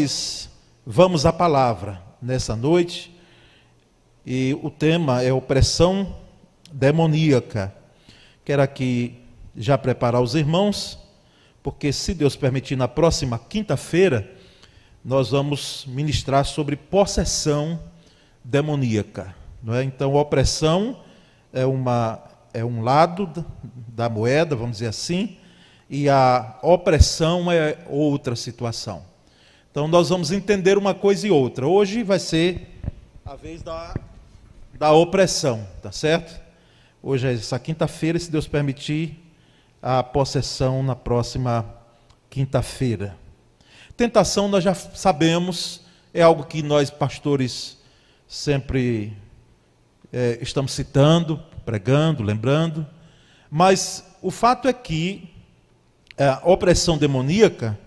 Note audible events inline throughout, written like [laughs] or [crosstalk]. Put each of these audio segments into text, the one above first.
Nós vamos à palavra nessa noite e o tema é opressão demoníaca. Quero aqui já preparar os irmãos, porque se Deus permitir, na próxima quinta-feira, nós vamos ministrar sobre possessão demoníaca. Não é? Então, opressão é, uma, é um lado da moeda, vamos dizer assim, e a opressão é outra situação. Então nós vamos entender uma coisa e outra. Hoje vai ser a vez da, da opressão, tá certo? Hoje é essa quinta-feira, se Deus permitir, a possessão na próxima quinta-feira. Tentação nós já sabemos, é algo que nós pastores sempre é, estamos citando, pregando, lembrando, mas o fato é que a é, opressão demoníaca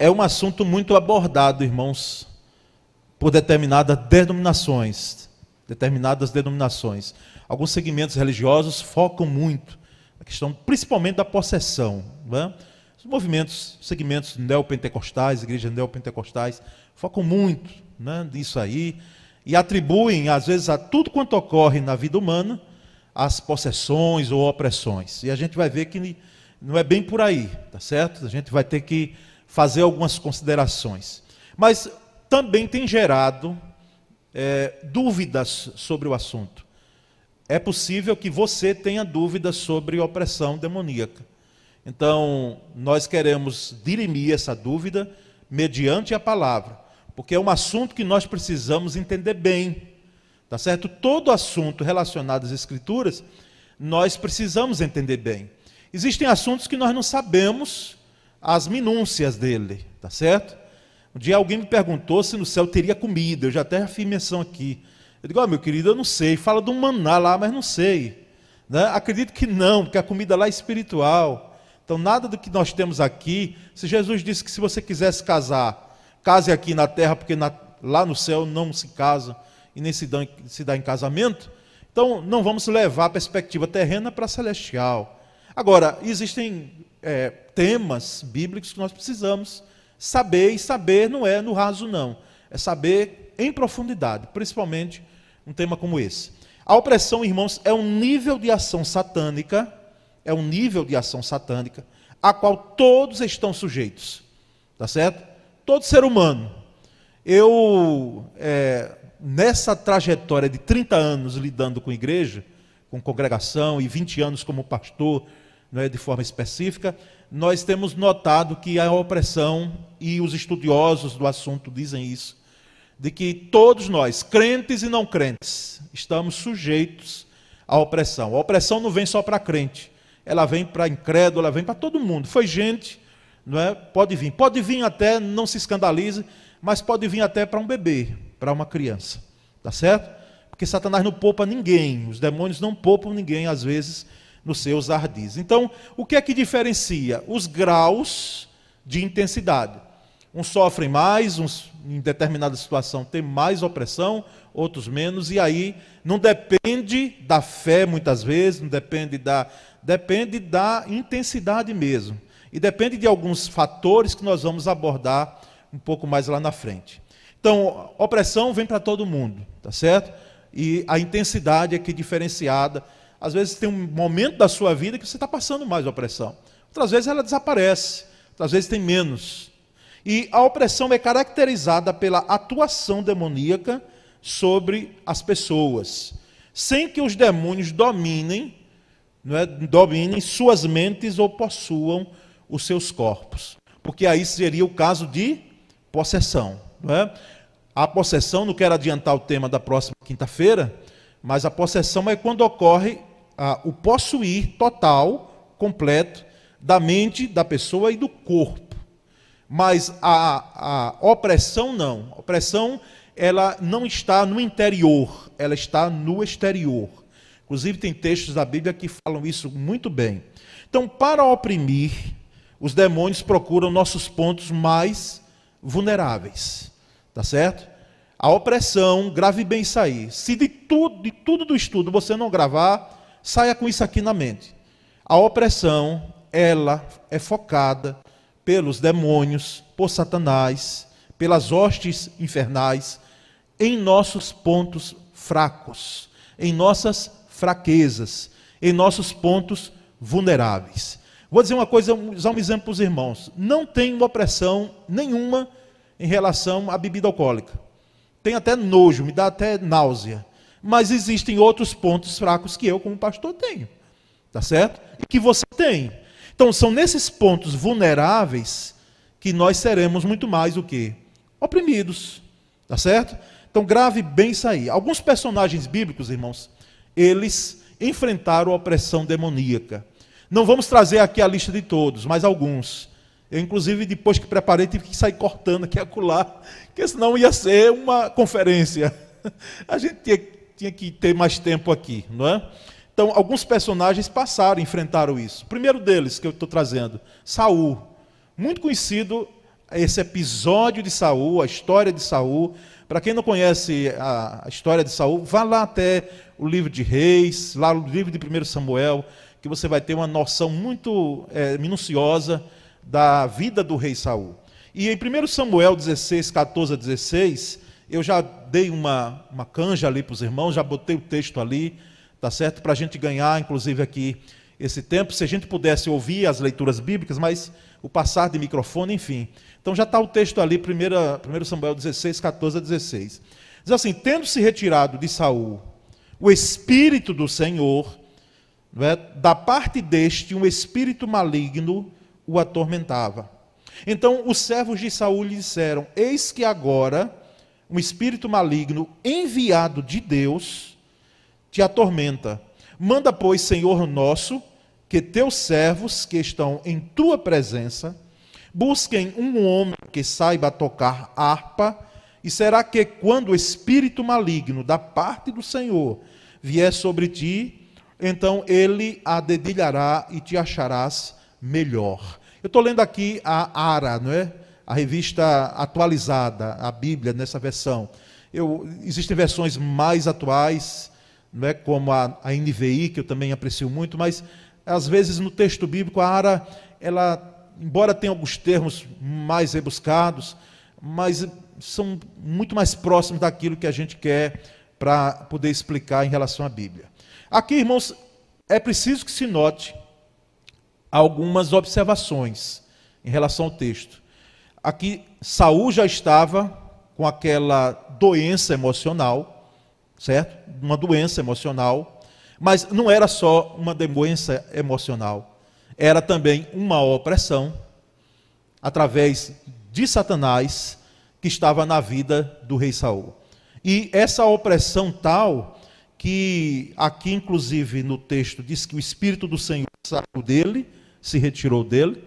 é um assunto muito abordado, irmãos, por determinadas denominações, determinadas denominações. Alguns segmentos religiosos focam muito na questão, principalmente da possessão. Né? Os movimentos, segmentos neopentecostais, igrejas neopentecostais, focam muito né, nisso aí e atribuem, às vezes, a tudo quanto ocorre na vida humana, as possessões ou opressões. E a gente vai ver que não é bem por aí, tá certo? A gente vai ter que fazer algumas considerações. Mas também tem gerado é, dúvidas sobre o assunto. É possível que você tenha dúvidas sobre opressão demoníaca. Então, nós queremos dirimir essa dúvida mediante a palavra, porque é um assunto que nós precisamos entender bem. Tá certo? Todo assunto relacionado às escrituras, nós precisamos entender bem. Existem assuntos que nós não sabemos as minúcias dele, tá certo? Um dia alguém me perguntou se no céu teria comida, eu já até fiz menção aqui. Eu digo, oh, meu querido, eu não sei, fala um maná lá, mas não sei. Né? Acredito que não, porque a comida lá é espiritual. Então, nada do que nós temos aqui, se Jesus disse que se você quisesse casar, case aqui na terra, porque na, lá no céu não se casa e nem se dá, se dá em casamento, então não vamos levar a perspectiva terrena para a celestial. Agora, existem é, temas bíblicos que nós precisamos saber, e saber não é no raso, não. É saber em profundidade, principalmente um tema como esse. A opressão, irmãos, é um nível de ação satânica, é um nível de ação satânica, a qual todos estão sujeitos. Tá certo? Todo ser humano. Eu, é, nessa trajetória de 30 anos lidando com igreja, com congregação, e 20 anos como pastor, é, de forma específica, nós temos notado que a opressão, e os estudiosos do assunto dizem isso, de que todos nós, crentes e não crentes, estamos sujeitos à opressão. A opressão não vem só para crente, ela vem para incrédulo, ela vem para todo mundo. Foi gente, não é? Pode vir, pode vir até, não se escandalize, mas pode vir até para um bebê, para uma criança, tá certo? Porque Satanás não poupa ninguém, os demônios não poupam ninguém, às vezes nos seus ardis. Então, o que é que diferencia? Os graus de intensidade. Uns sofrem mais, uns em determinada situação têm mais opressão, outros menos, e aí não depende da fé muitas vezes, não depende da depende da intensidade mesmo. E depende de alguns fatores que nós vamos abordar um pouco mais lá na frente. Então, opressão vem para todo mundo, tá certo? E a intensidade é que é diferenciada às vezes tem um momento da sua vida que você está passando mais opressão. Outras vezes ela desaparece, outras vezes tem menos. E a opressão é caracterizada pela atuação demoníaca sobre as pessoas, sem que os demônios dominem, não é, dominem suas mentes ou possuam os seus corpos. Porque aí seria o caso de possessão. Não é? A possessão, não quero adiantar o tema da próxima quinta-feira, mas a possessão é quando ocorre ah, o possuir total, completo, da mente da pessoa e do corpo. Mas a, a opressão não. A opressão ela não está no interior, ela está no exterior. Inclusive tem textos da Bíblia que falam isso muito bem. Então, para oprimir, os demônios procuram nossos pontos mais vulneráveis. Tá certo? A opressão, grave bem isso aí. Se de tudo, de tudo do estudo você não gravar, Saia com isso aqui na mente. A opressão, ela é focada pelos demônios, por Satanás, pelas hostes infernais em nossos pontos fracos, em nossas fraquezas, em nossos pontos vulneráveis. Vou dizer uma coisa, usar um exemplo para os irmãos. Não tem opressão nenhuma em relação à bebida alcoólica. Tem até nojo, me dá até náusea. Mas existem outros pontos fracos que eu, como pastor, tenho. Tá certo? E que você tem. Então, são nesses pontos vulneráveis que nós seremos muito mais o que? Oprimidos. Tá certo? Então, grave bem isso aí. Alguns personagens bíblicos, irmãos, eles enfrentaram a opressão demoníaca. Não vamos trazer aqui a lista de todos, mas alguns. Eu, inclusive, depois que preparei, tive que sair cortando aqui acolá, porque senão ia ser uma conferência. [laughs] A gente tinha, tinha que ter mais tempo aqui, não é? Então, alguns personagens passaram, enfrentaram isso. O primeiro deles que eu estou trazendo, Saul. Muito conhecido esse episódio de Saul, a história de Saul. Para quem não conhece a história de Saul, vá lá até o livro de Reis, lá no livro de 1 Samuel, que você vai ter uma noção muito é, minuciosa da vida do rei Saul. E em 1 Samuel 16, 14 a 16, eu já dei uma, uma canja ali para os irmãos, já botei o texto ali, tá certo? Para a gente ganhar, inclusive, aqui esse tempo, se a gente pudesse ouvir as leituras bíblicas, mas o passar de microfone, enfim. Então já está o texto ali, 1 Samuel 16, 14 a 16. Diz assim: tendo se retirado de Saul o espírito do Senhor, é? da parte deste, um espírito maligno o atormentava. Então os servos de Saul lhe disseram: Eis que agora um espírito maligno enviado de Deus te atormenta. Manda, pois, Senhor nosso, que teus servos que estão em tua presença busquem um homem que saiba tocar harpa, e será que quando o espírito maligno da parte do Senhor vier sobre ti, então ele a dedilhará e te acharás melhor. Eu estou lendo aqui a ARA, não é? A revista atualizada, a Bíblia nessa versão. Eu, existem versões mais atuais, não é? como a, a NVI, que eu também aprecio muito, mas às vezes no texto bíblico a ARA, ela, embora tenha alguns termos mais rebuscados, mas são muito mais próximos daquilo que a gente quer para poder explicar em relação à Bíblia. Aqui, irmãos, é preciso que se note algumas observações em relação ao texto. Aqui, Saul já estava com aquela doença emocional, certo? Uma doença emocional, mas não era só uma doença emocional, era também uma opressão através de Satanás que estava na vida do rei Saul. E essa opressão tal que aqui, inclusive, no texto, diz que o Espírito do Senhor saiu dele, se retirou dele.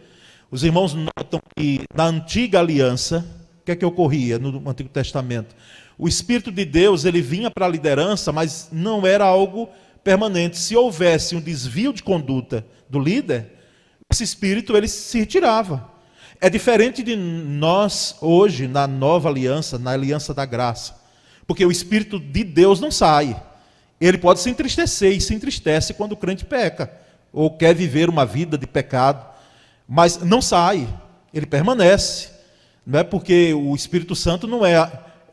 Os irmãos notam que na antiga aliança, o que é que ocorria no Antigo Testamento? O Espírito de Deus, ele vinha para a liderança, mas não era algo permanente. Se houvesse um desvio de conduta do líder, esse Espírito, ele se retirava. É diferente de nós hoje, na nova aliança, na aliança da graça. Porque o Espírito de Deus não sai. Ele pode se entristecer e se entristece quando o crente peca ou quer viver uma vida de pecado, mas não sai, ele permanece. Não é porque o Espírito Santo não é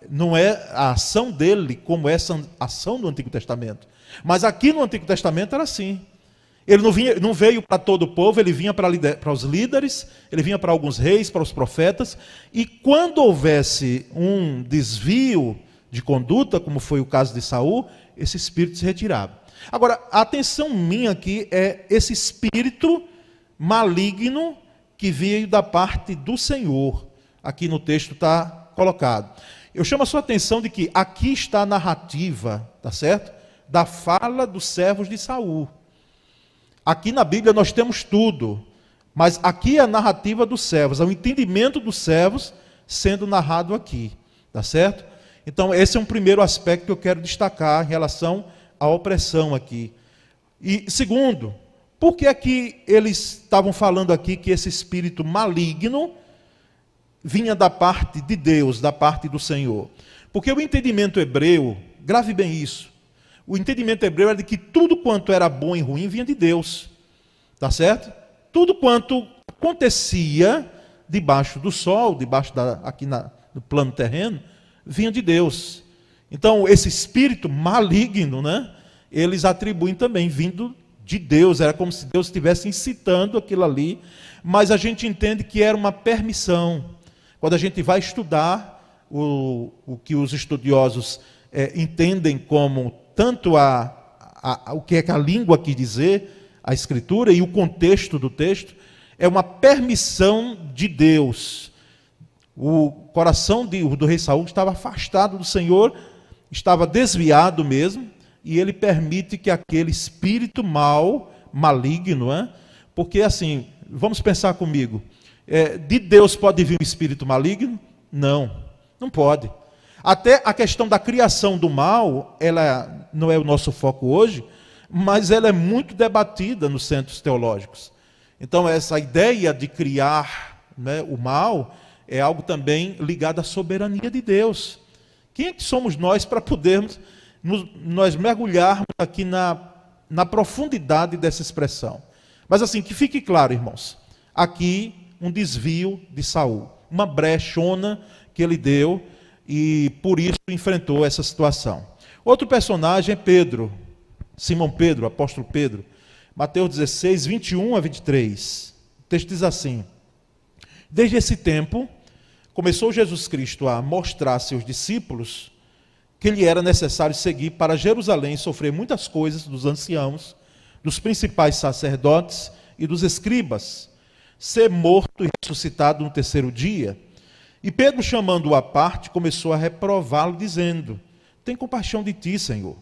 não é a ação dele como essa ação do Antigo Testamento. Mas aqui no Antigo Testamento era assim. Ele não, vinha, não veio para todo o povo, ele vinha para, para os líderes, ele vinha para alguns reis, para os profetas, e quando houvesse um desvio de conduta, como foi o caso de Saul, esse espírito se retirava. Agora, a atenção minha aqui é esse espírito maligno que veio da parte do Senhor. Aqui no texto está colocado. Eu chamo a sua atenção de que aqui está a narrativa, tá certo? Da fala dos servos de Saul. Aqui na Bíblia nós temos tudo, mas aqui é a narrativa dos servos, é o entendimento dos servos sendo narrado aqui, tá certo? Então, esse é um primeiro aspecto que eu quero destacar em relação à opressão aqui. E segundo, por que é que eles estavam falando aqui que esse espírito maligno vinha da parte de Deus, da parte do Senhor? Porque o entendimento hebreu, grave bem isso, o entendimento hebreu era de que tudo quanto era bom e ruim vinha de Deus. Tá certo? Tudo quanto acontecia debaixo do sol, debaixo da, aqui na, no plano terreno, vinha de Deus. Então, esse espírito maligno, né, eles atribuem também vindo de Deus, era como se Deus estivesse incitando aquilo ali, mas a gente entende que era uma permissão. Quando a gente vai estudar o, o que os estudiosos é, entendem como tanto a, a, a, o que é que a língua quis dizer, a escritura e o contexto do texto, é uma permissão de Deus. O coração de, do rei Saul estava afastado do Senhor, estava desviado mesmo, e ele permite que aquele espírito mal, maligno, é? porque assim, vamos pensar comigo, é, de Deus pode vir um espírito maligno? Não, não pode. Até a questão da criação do mal, ela não é o nosso foco hoje, mas ela é muito debatida nos centros teológicos. Então, essa ideia de criar né, o mal é algo também ligado à soberania de Deus. Quem é que somos nós para podermos nos, nós mergulharmos aqui na, na profundidade dessa expressão? Mas assim, que fique claro, irmãos, aqui um desvio de Saul, uma brechona que ele deu e por isso enfrentou essa situação. Outro personagem é Pedro, Simão Pedro, apóstolo Pedro. Mateus 16, 21 a 23. O texto diz assim: Desde esse tempo, começou Jesus Cristo a mostrar a seus discípulos que lhe era necessário seguir para Jerusalém e sofrer muitas coisas dos anciãos, dos principais sacerdotes e dos escribas, ser morto e ressuscitado no terceiro dia. E Pedro, chamando-o à parte, começou a reprová-lo, dizendo: Tem compaixão de ti, Senhor.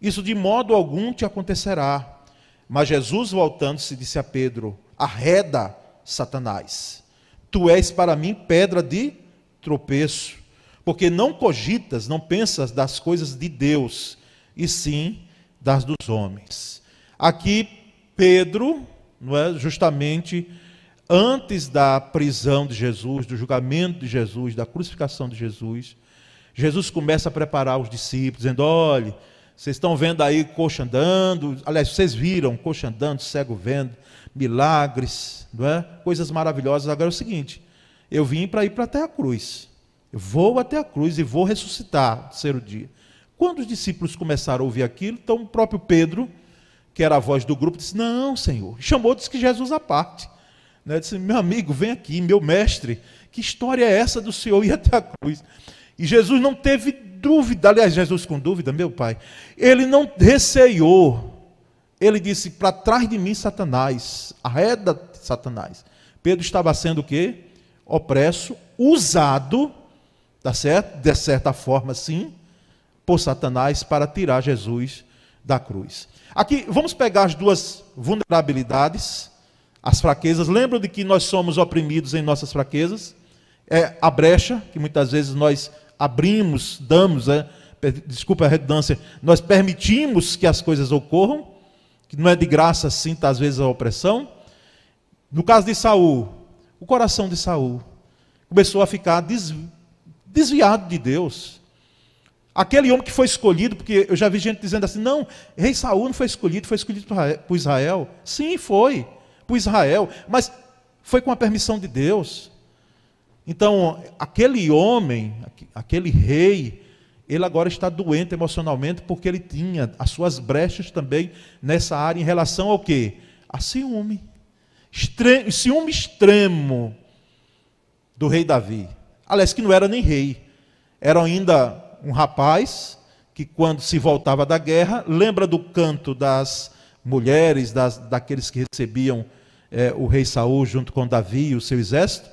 Isso de modo algum te acontecerá. Mas Jesus, voltando-se, disse a Pedro: Arreda, Satanás, tu és para mim pedra de tropeço, porque não cogitas, não pensas das coisas de Deus, e sim das dos homens. Aqui, Pedro, não é, justamente antes da prisão de Jesus, do julgamento de Jesus, da crucificação de Jesus, Jesus começa a preparar os discípulos, dizendo: olhe vocês estão vendo aí coxa andando, aliás, vocês viram coxa andando, cego vendo, milagres, não é? coisas maravilhosas. Agora é o seguinte: eu vim para ir para até a cruz. Eu vou até a cruz e vou ressuscitar no terceiro dia. Quando os discípulos começaram a ouvir aquilo, então o próprio Pedro, que era a voz do grupo, disse: Não, Senhor. Chamou, disse que Jesus à parte. Né? Disse: Meu amigo, vem aqui, meu mestre. Que história é essa do Senhor ir até a cruz? E Jesus não teve dúvida, aliás, Jesus com dúvida, meu pai, ele não receou. Ele disse: Para trás de mim, Satanás, arreda Satanás. Pedro estava sendo o quê? Opresso, usado, tá certo? De certa forma, sim, por Satanás para tirar Jesus da cruz. Aqui, vamos pegar as duas vulnerabilidades, as fraquezas. Lembram de que nós somos oprimidos em nossas fraquezas? É a brecha que muitas vezes nós abrimos, damos, é, desculpa a redundância, nós permitimos que as coisas ocorram, que não é de graça assim, tá, às vezes a opressão. No caso de Saul, o coração de Saul começou a ficar desviado de Deus. Aquele homem que foi escolhido, porque eu já vi gente dizendo assim: não, rei Saul não foi escolhido, foi escolhido por Israel. Sim, foi, por Israel, mas foi com a permissão de Deus. Então, aquele homem, aquele rei, ele agora está doente emocionalmente porque ele tinha as suas brechas também nessa área em relação ao quê? A ciúme. Ciúme extremo do rei Davi. Aliás, que não era nem rei. Era ainda um rapaz que, quando se voltava da guerra, lembra do canto das mulheres, das, daqueles que recebiam é, o rei Saul junto com Davi e o seu exército.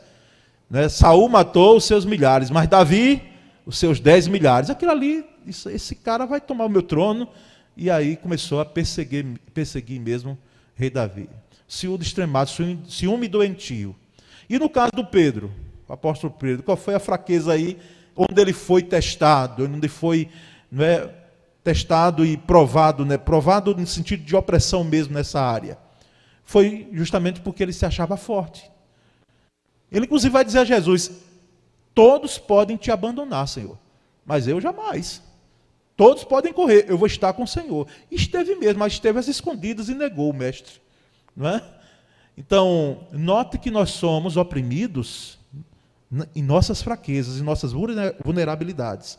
Né? Saul matou os seus milhares, mas Davi, os seus dez milhares. Aquilo ali, isso, esse cara vai tomar o meu trono. E aí começou a perseguir, perseguir mesmo rei Davi. Ciúme extremado, ciúme doentio. E no caso do Pedro, o apóstolo Pedro, qual foi a fraqueza aí onde ele foi testado, onde foi não é, testado e provado, né, provado no sentido de opressão mesmo nessa área? Foi justamente porque ele se achava forte. Ele, inclusive, vai dizer a Jesus: Todos podem te abandonar, Senhor, mas eu jamais. Todos podem correr, eu vou estar com o Senhor. Esteve mesmo, mas esteve às escondidas e negou o Mestre. Não é? Então, note que nós somos oprimidos em nossas fraquezas, em nossas vulnerabilidades.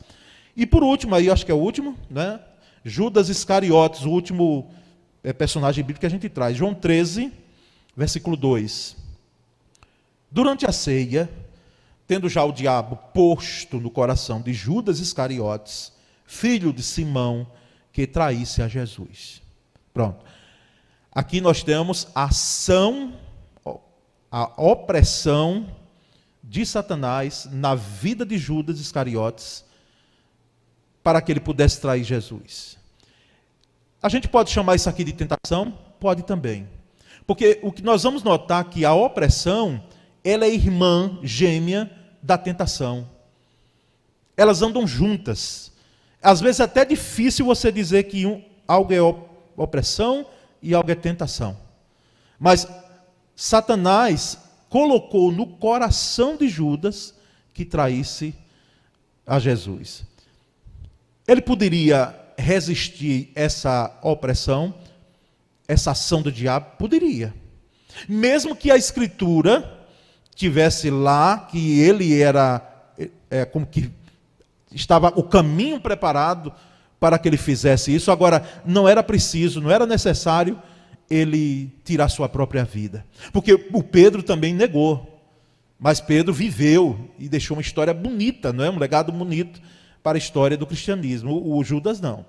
E por último, aí acho que é o último, né? Judas Iscariotes, o último é, personagem bíblico que a gente traz. João 13, versículo 2. Durante a ceia, tendo já o diabo posto no coração de Judas Iscariotes, filho de Simão, que traísse a Jesus. Pronto. Aqui nós temos a ação, a opressão de Satanás na vida de Judas Iscariotes para que ele pudesse trair Jesus. A gente pode chamar isso aqui de tentação? Pode também. Porque o que nós vamos notar é que a opressão, ela é irmã gêmea da tentação. Elas andam juntas. Às vezes é até difícil você dizer que um, algo é opressão e algo é tentação. Mas Satanás colocou no coração de Judas que traísse a Jesus. Ele poderia resistir essa opressão, essa ação do diabo? Poderia. Mesmo que a escritura tivesse lá que ele era é, é como que estava o caminho preparado para que ele fizesse isso. Agora, não era preciso, não era necessário ele tirar sua própria vida. Porque o Pedro também negou. Mas Pedro viveu e deixou uma história bonita, não é? Um legado bonito para a história do cristianismo. O Judas não.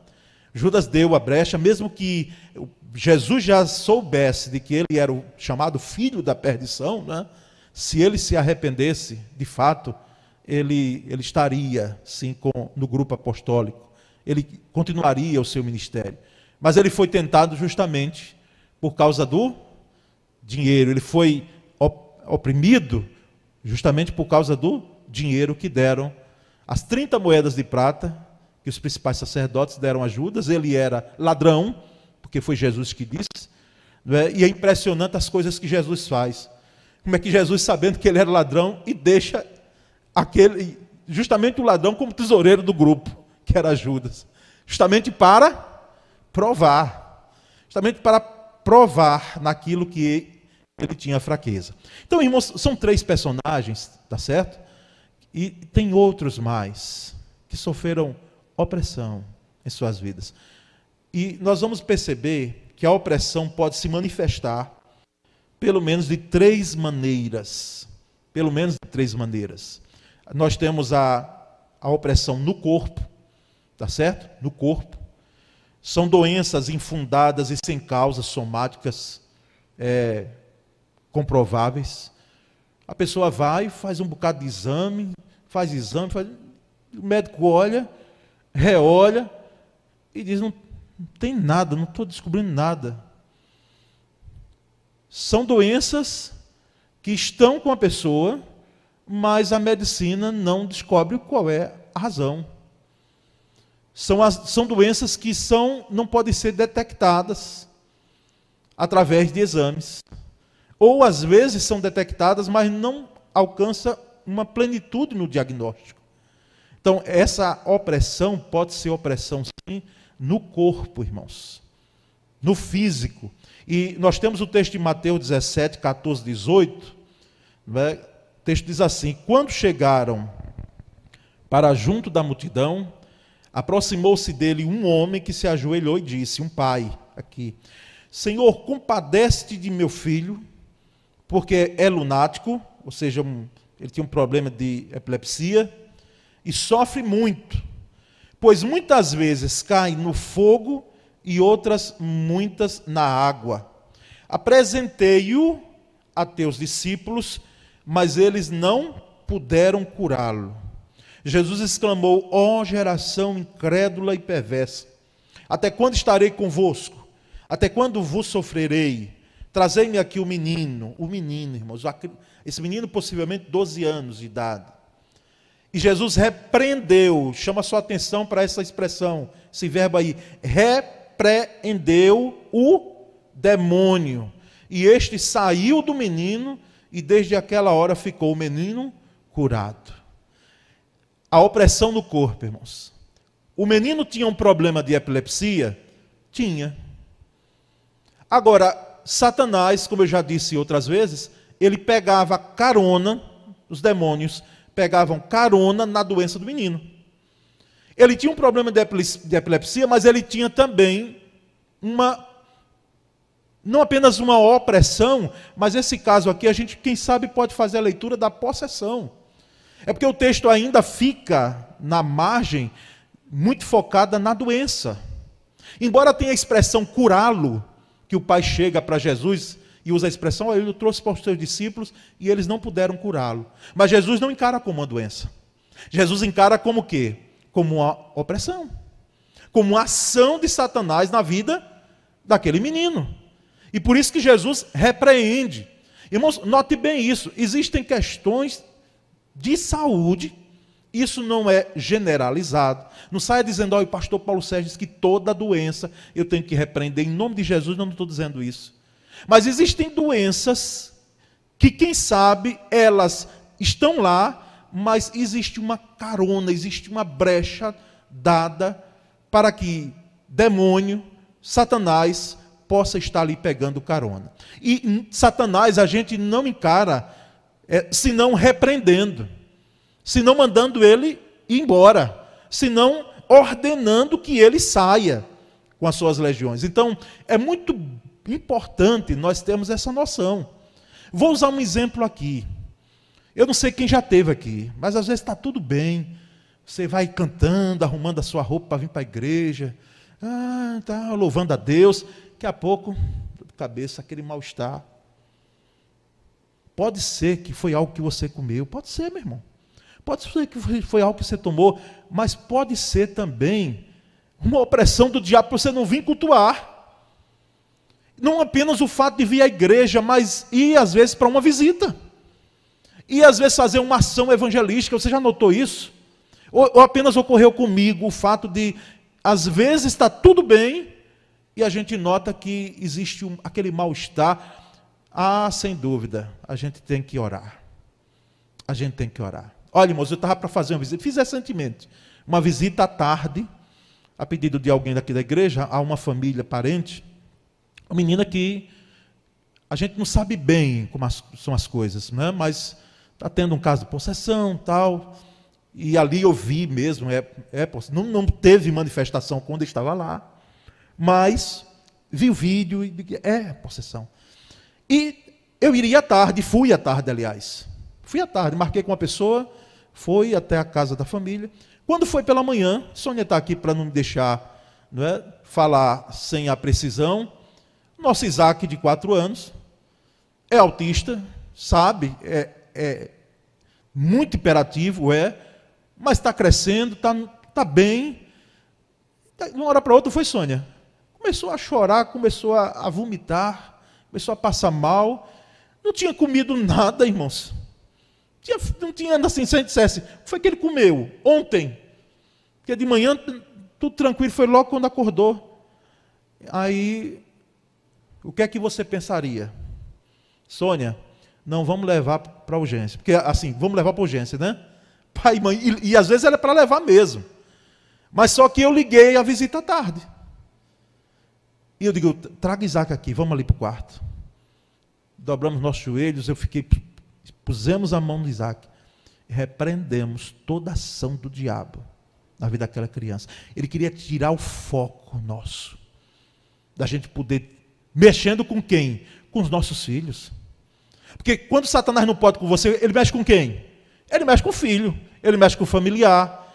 Judas deu a brecha, mesmo que Jesus já soubesse de que ele era o chamado filho da perdição, né? se ele se arrependesse, de fato, ele, ele estaria, sim, com, no grupo apostólico. Ele continuaria o seu ministério. Mas ele foi tentado justamente por causa do dinheiro. Ele foi oprimido justamente por causa do dinheiro que deram as 30 moedas de prata que os principais sacerdotes deram a Judas, ele era ladrão, porque foi Jesus que disse, é? e é impressionante as coisas que Jesus faz. Como é que Jesus, sabendo que ele era ladrão, e deixa aquele, justamente o ladrão como tesoureiro do grupo, que era Judas, justamente para provar, justamente para provar naquilo que ele tinha fraqueza. Então, irmãos, são três personagens, tá certo? E tem outros mais que sofreram opressão em suas vidas. E nós vamos perceber que a opressão pode se manifestar pelo menos de três maneiras. Pelo menos de três maneiras. Nós temos a, a opressão no corpo, tá certo? No corpo. São doenças infundadas e sem causas somáticas é, comprováveis. A pessoa vai, faz um bocado de exame, faz exame, faz... o médico olha, reolha e diz: não, não tem nada, não estou descobrindo nada. São doenças que estão com a pessoa, mas a medicina não descobre qual é a razão. São, as, são doenças que são, não podem ser detectadas através de exames. Ou às vezes são detectadas, mas não alcança uma plenitude no diagnóstico. Então, essa opressão pode ser opressão, sim, no corpo, irmãos, no físico. E nós temos o texto de Mateus 17, 14, 18. Né? O texto diz assim: Quando chegaram para junto da multidão, aproximou-se dele um homem que se ajoelhou e disse: Um pai, aqui, Senhor, compadece-te de meu filho, porque é lunático, ou seja, ele tinha um problema de epilepsia e sofre muito, pois muitas vezes cai no fogo e outras muitas na água. Apresentei-o a teus discípulos, mas eles não puderam curá-lo. Jesus exclamou: Ó oh, geração incrédula e perversa, até quando estarei convosco? Até quando vos sofrerei? Trazei-me aqui o menino, o menino, irmãos, esse menino possivelmente 12 anos de idade. E Jesus repreendeu, chama sua atenção para essa expressão, esse verbo aí, repreendeu o demônio. E este saiu do menino e desde aquela hora ficou o menino curado. A opressão no corpo, irmãos. O menino tinha um problema de epilepsia? Tinha. Agora, Satanás, como eu já disse outras vezes, ele pegava carona, os demônios pegavam carona na doença do menino. Ele tinha um problema de epilepsia, mas ele tinha também uma não apenas uma opressão, mas esse caso aqui a gente, quem sabe, pode fazer a leitura da possessão. É porque o texto ainda fica na margem, muito focada na doença. Embora tenha a expressão curá-lo, que o pai chega para Jesus e usa a expressão, ele o trouxe para os seus discípulos e eles não puderam curá-lo. Mas Jesus não encara como uma doença. Jesus encara como quê? Como uma opressão. Como uma ação de Satanás na vida daquele menino. E por isso que Jesus repreende. Irmãos, note bem isso. Existem questões de saúde, isso não é generalizado. Não saia dizendo, olha, o pastor Paulo Sérgio diz que toda doença eu tenho que repreender. Em nome de Jesus, não estou dizendo isso. Mas existem doenças que, quem sabe, elas estão lá, mas existe uma carona, existe uma brecha dada para que demônio, Satanás, possa estar ali pegando carona. E Satanás a gente não encara é, senão repreendendo, senão mandando ele embora, senão ordenando que ele saia com as suas legiões. Então, é muito importante nós termos essa noção. Vou usar um exemplo aqui. Eu não sei quem já teve aqui, mas às vezes está tudo bem. Você vai cantando, arrumando a sua roupa para vir para a igreja, ah, tá louvando a Deus. Daqui a pouco, cabeça, aquele mal-estar. Pode ser que foi algo que você comeu, pode ser, meu irmão. Pode ser que foi algo que você tomou, mas pode ser também uma opressão do diabo para você não vir cultuar. Não apenas o fato de vir à igreja, mas ir às vezes para uma visita. E às vezes fazer uma ação evangelística, você já notou isso? Ou, ou apenas ocorreu comigo o fato de, às vezes está tudo bem, e a gente nota que existe um, aquele mal-estar. Ah, sem dúvida, a gente tem que orar. A gente tem que orar. Olha, irmãos, eu estava para fazer uma visita, fiz recentemente, uma visita à tarde, a pedido de alguém daqui da igreja, a uma família parente, uma menina que a gente não sabe bem como as, são as coisas, né? mas está tendo um caso de possessão tal, e ali eu vi mesmo, é, é, não, não teve manifestação quando estava lá, mas vi o vídeo e é possessão. E eu iria à tarde, fui à tarde, aliás. Fui à tarde, marquei com uma pessoa, foi até a casa da família. Quando foi pela manhã, Sônia está aqui para não me deixar não é, falar sem a precisão. Nosso Isaac, de quatro anos, é autista, sabe, é, é muito imperativo, é, mas está crescendo, está tá bem. De uma hora para outra foi Sônia. Começou a chorar, começou a, a vomitar, começou a passar mal. Não tinha comido nada, irmãos. Tinha, não tinha assim, se a gente dissesse, foi que ele comeu ontem. Porque de manhã, tudo tranquilo, foi logo quando acordou. Aí, o que é que você pensaria? Sônia, não vamos levar para urgência. Porque assim, vamos levar para urgência, né? Pai e mãe. E, e às vezes era para levar mesmo. Mas só que eu liguei a visita tarde. E eu digo, traga Isaac aqui, vamos ali para o quarto. Dobramos nossos joelhos, eu fiquei, pusemos a mão no Isaac. Repreendemos toda ação do diabo na vida daquela criança. Ele queria tirar o foco nosso. Da gente poder, mexendo com quem? Com os nossos filhos. Porque quando Satanás não pode com você, ele mexe com quem? Ele mexe com o filho, ele mexe com o familiar.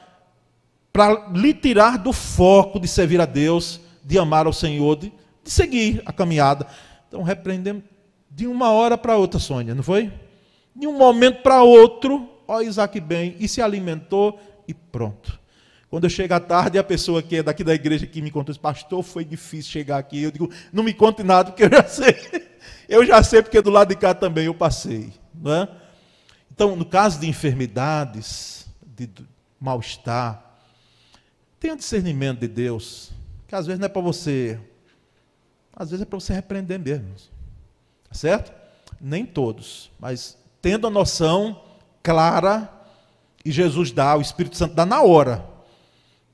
Para lhe tirar do foco de servir a Deus de amar ao Senhor, de, de seguir a caminhada. Então repreendemos de uma hora para outra, Sônia, não foi? De um momento para outro, ó Isaac bem, e se alimentou e pronto. Quando eu chego à tarde, a pessoa que é daqui da igreja que me contou, pastor, foi difícil chegar aqui. Eu digo, não me conte nada, porque eu já sei. [laughs] Eu já sei, porque do lado de cá também eu passei. Não é? Então, no caso de enfermidades, de mal-estar, tenha discernimento de Deus que às vezes não é para você, às vezes é para você repreender mesmo. Certo? Nem todos, mas tendo a noção clara, e Jesus dá, o Espírito Santo dá na hora,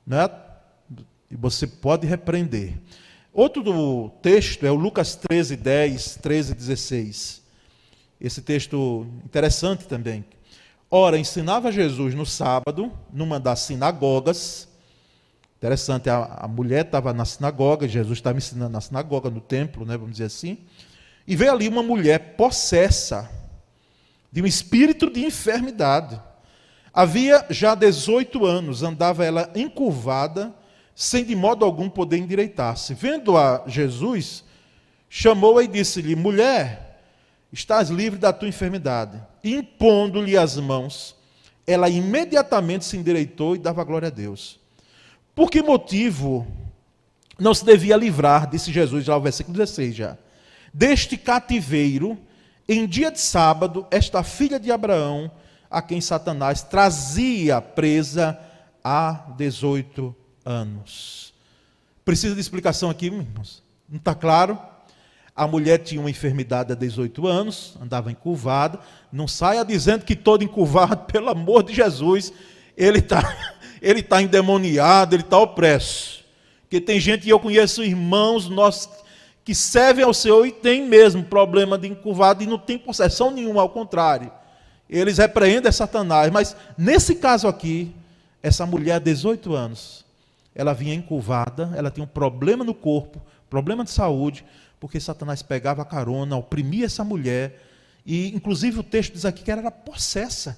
né? E você pode repreender. Outro texto é o Lucas 13, 10, 13, 16. Esse texto interessante também. Ora, ensinava Jesus no sábado, numa das sinagogas. Interessante, a, a mulher estava na sinagoga, Jesus estava ensinando na sinagoga, no templo, né, vamos dizer assim. E veio ali uma mulher possessa de um espírito de enfermidade. Havia já 18 anos, andava ela encurvada, sem de modo algum poder endireitar-se. Vendo a Jesus, chamou-a e disse-lhe: Mulher, estás livre da tua enfermidade. Impondo-lhe as mãos, ela imediatamente se endireitou e dava glória a Deus. Por que motivo não se devia livrar, disse Jesus, já o versículo 16 já, deste cativeiro, em dia de sábado, esta filha de Abraão, a quem Satanás trazia presa há 18 anos. Precisa de explicação aqui, irmãos? Não está claro? A mulher tinha uma enfermidade há 18 anos, andava encurvada. Não saia dizendo que todo encurvado, [laughs] pelo amor de Jesus, ele está ele tá endemoniado, ele está opresso. Porque tem gente, e eu conheço irmãos nossos que servem ao Senhor e tem mesmo problema de encurvado e não tem possessão nenhuma, ao contrário eles repreendem Satanás. Mas nesse caso aqui, essa mulher, 18 anos, ela vinha encurvada, ela tinha um problema no corpo, problema de saúde, porque Satanás pegava a carona, oprimia essa mulher, e inclusive o texto diz aqui que ela era possessa.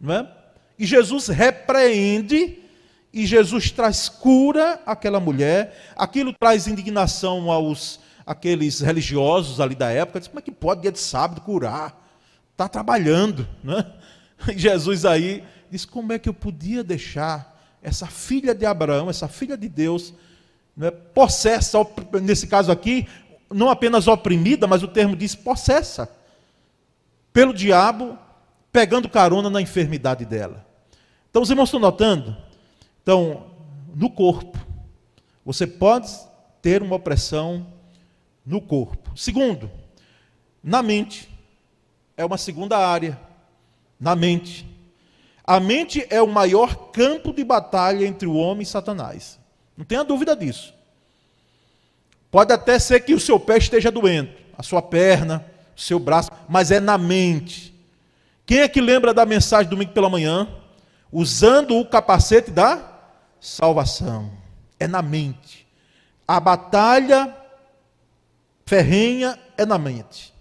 Não é? E Jesus repreende, e Jesus traz cura àquela mulher, aquilo traz indignação aos aqueles religiosos ali da época, diz, como é que pode dia de sábado curar? está trabalhando. Né? E Jesus aí diz: como é que eu podia deixar essa filha de Abraão, essa filha de Deus, né, possessa, nesse caso aqui, não apenas oprimida, mas o termo diz possessa, pelo diabo, pegando carona na enfermidade dela. Então, os irmãos estão notando? Então, no corpo, você pode ter uma opressão no corpo. Segundo, na mente é uma segunda área, na mente. A mente é o maior campo de batalha entre o homem e Satanás. Não tenha dúvida disso. Pode até ser que o seu pé esteja doendo, a sua perna, o seu braço, mas é na mente. Quem é que lembra da mensagem domingo pela manhã? Usando o capacete da salvação. É na mente. A batalha ferrenha é na mente.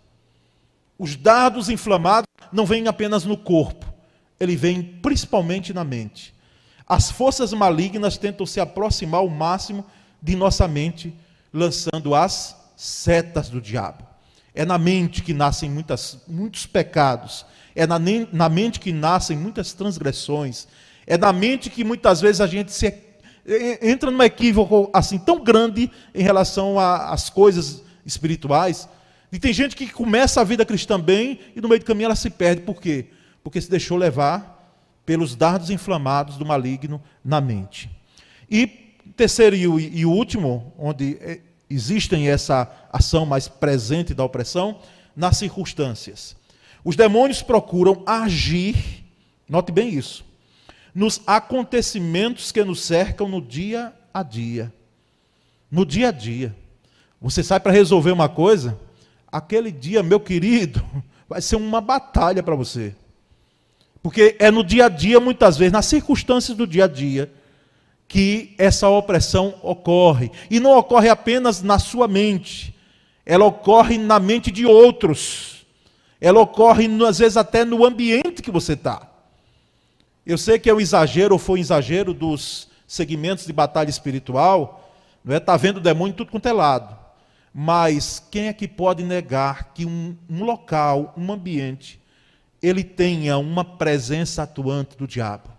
Os dardos inflamados não vêm apenas no corpo, ele vem principalmente na mente. As forças malignas tentam se aproximar ao máximo de nossa mente, lançando as setas do diabo. É na mente que nascem muitas, muitos pecados, é na, na mente que nascem muitas transgressões, é na mente que muitas vezes a gente se entra num equívoco assim tão grande em relação às coisas espirituais, e tem gente que começa a vida cristã bem e no meio do caminho ela se perde. Por quê? Porque se deixou levar pelos dardos inflamados do maligno na mente. E terceiro e, último, onde é, existem essa ação mais presente da opressão, nas circunstâncias. Os demônios procuram agir, note bem isso, nos acontecimentos que nos cercam no dia a dia. No dia a dia. Você sai para resolver uma coisa, aquele dia, meu querido, [laughs] vai ser uma batalha para você. Porque é no dia a dia, muitas vezes, nas circunstâncias do dia a dia, que essa opressão ocorre. E não ocorre apenas na sua mente, ela ocorre na mente de outros. Ela ocorre, às vezes, até no ambiente que você está. Eu sei que é um exagero, ou foi um exagero dos segmentos de batalha espiritual, não é? Está vendo demônio tudo quanto é lado. Mas quem é que pode negar que um, um local, um ambiente, ele tenha uma presença atuante do diabo?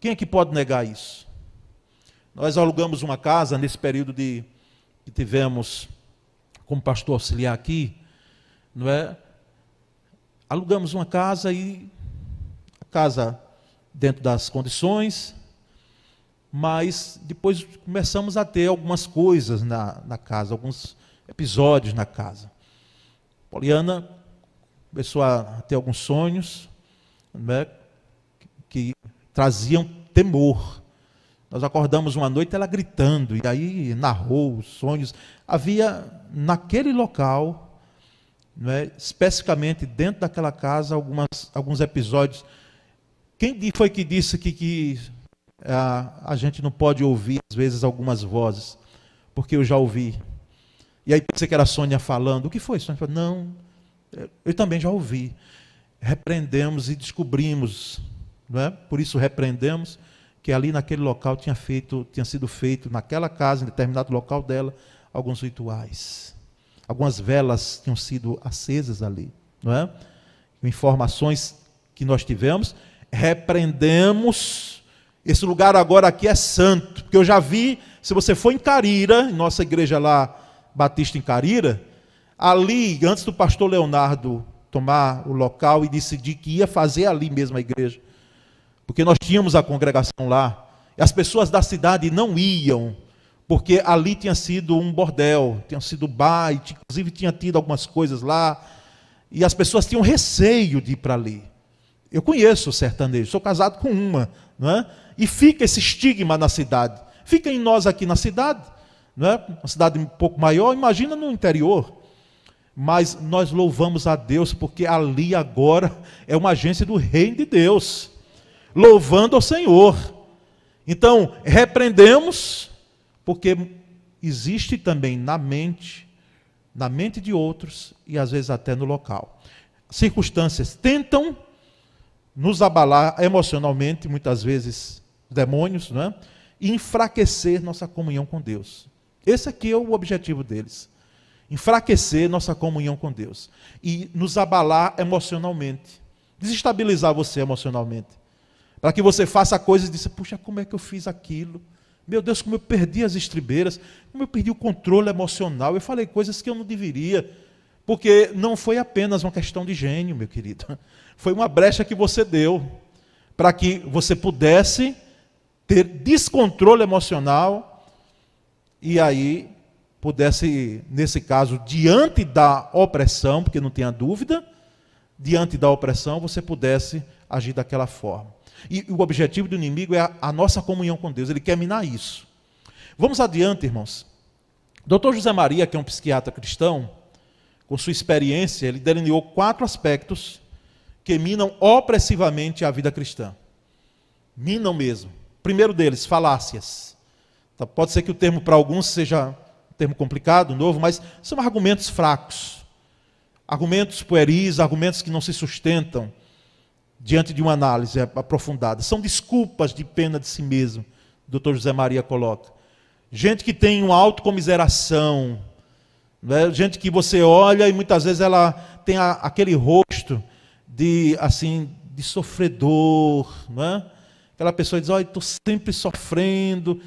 Quem é que pode negar isso? Nós alugamos uma casa nesse período de que tivemos como pastor auxiliar aqui, não é? Alugamos uma casa e a casa dentro das condições, mas depois começamos a ter algumas coisas na, na casa, alguns episódios na casa. Poliana começou a ter alguns sonhos né, que, que traziam temor. Nós acordamos uma noite ela gritando, e aí narrou os sonhos. Havia naquele local não é? especificamente dentro daquela casa, algumas, alguns episódios. Quem foi que disse que, que a, a gente não pode ouvir, às vezes, algumas vozes? Porque eu já ouvi. E aí pensei que era a Sônia falando. O que foi, Sônia? Falou, não, eu também já ouvi. Repreendemos e descobrimos, não é? por isso repreendemos, que ali naquele local tinha, feito, tinha sido feito, naquela casa, em determinado local dela, alguns rituais. Algumas velas tinham sido acesas ali, não é? Informações que nós tivemos, repreendemos. Esse lugar agora aqui é santo, porque eu já vi, se você for em Carira, em nossa igreja lá, Batista em Carira, ali, antes do pastor Leonardo tomar o local e decidir que ia fazer ali mesmo a igreja, porque nós tínhamos a congregação lá, e as pessoas da cidade não iam, porque ali tinha sido um bordel, tinha sido bar, e inclusive tinha tido algumas coisas lá, e as pessoas tinham receio de ir para ali. Eu conheço o sertanejo, sou casado com uma, não é? E fica esse estigma na cidade. Fica em nós aqui na cidade, não é? Uma cidade um pouco maior, imagina no interior. Mas nós louvamos a Deus porque ali agora é uma agência do reino de Deus, louvando ao Senhor. Então, repreendemos porque existe também na mente, na mente de outros e às vezes até no local. Circunstâncias tentam nos abalar emocionalmente, muitas vezes demônios, não é? e enfraquecer nossa comunhão com Deus. Esse aqui é o objetivo deles. Enfraquecer nossa comunhão com Deus e nos abalar emocionalmente, desestabilizar você emocionalmente, para que você faça coisas e diga: puxa, como é que eu fiz aquilo? Meu Deus, como eu perdi as estribeiras, como eu perdi o controle emocional. Eu falei coisas que eu não deveria, porque não foi apenas uma questão de gênio, meu querido. [laughs] Foi uma brecha que você deu para que você pudesse ter descontrole emocional e aí pudesse, nesse caso, diante da opressão, porque não tenha dúvida, diante da opressão, você pudesse agir daquela forma. E o objetivo do inimigo é a, a nossa comunhão com Deus, ele quer minar isso. Vamos adiante, irmãos. Dr. José Maria, que é um psiquiatra cristão, com sua experiência, ele delineou quatro aspectos que minam opressivamente a vida cristã. Minam mesmo. Primeiro deles, falácias. Então, pode ser que o termo para alguns seja um termo complicado, novo, mas são argumentos fracos. Argumentos pueris, argumentos que não se sustentam diante de uma análise aprofundada. São desculpas de pena de si mesmo, doutor José Maria coloca. Gente que tem uma autocomiseração, né? gente que você olha e muitas vezes ela tem a, aquele rosto de assim de sofredor, né? aquela pessoa diz, olha, estou sempre sofrendo,